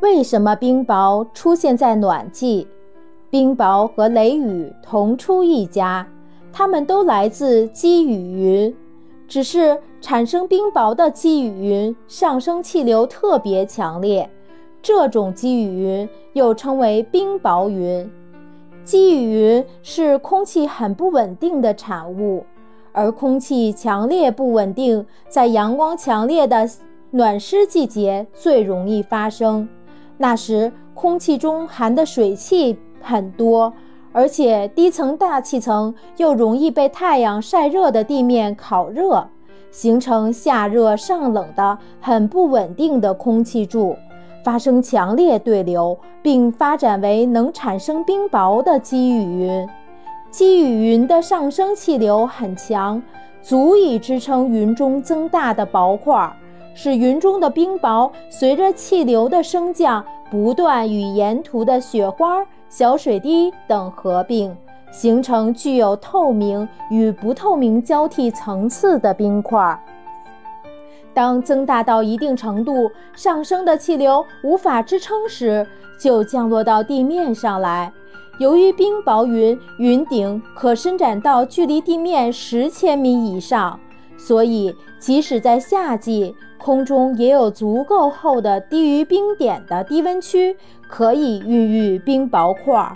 为什么冰雹出现在暖季？冰雹和雷雨同出一家，它们都来自积雨云，只是产生冰雹的积雨云上升气流特别强烈，这种积雨云又称为冰雹云。积雨云是空气很不稳定的产物，而空气强烈不稳定，在阳光强烈的暖湿季节最容易发生。那时，空气中含的水汽很多，而且低层大气层又容易被太阳晒热的地面烤热，形成下热上冷的很不稳定的空气柱，发生强烈对流，并发展为能产生冰雹的积雨云。积雨云的上升气流很强，足以支撑云中增大的薄块。使云中的冰雹随着气流的升降，不断与沿途的雪花、小水滴等合并，形成具有透明与不透明交替层次的冰块。当增大到一定程度，上升的气流无法支撑时，就降落到地面上来。由于冰雹云云顶可伸展到距离地面十千米以上，所以即使在夏季，空中也有足够厚的低于冰点的低温区，可以孕育冰雹块。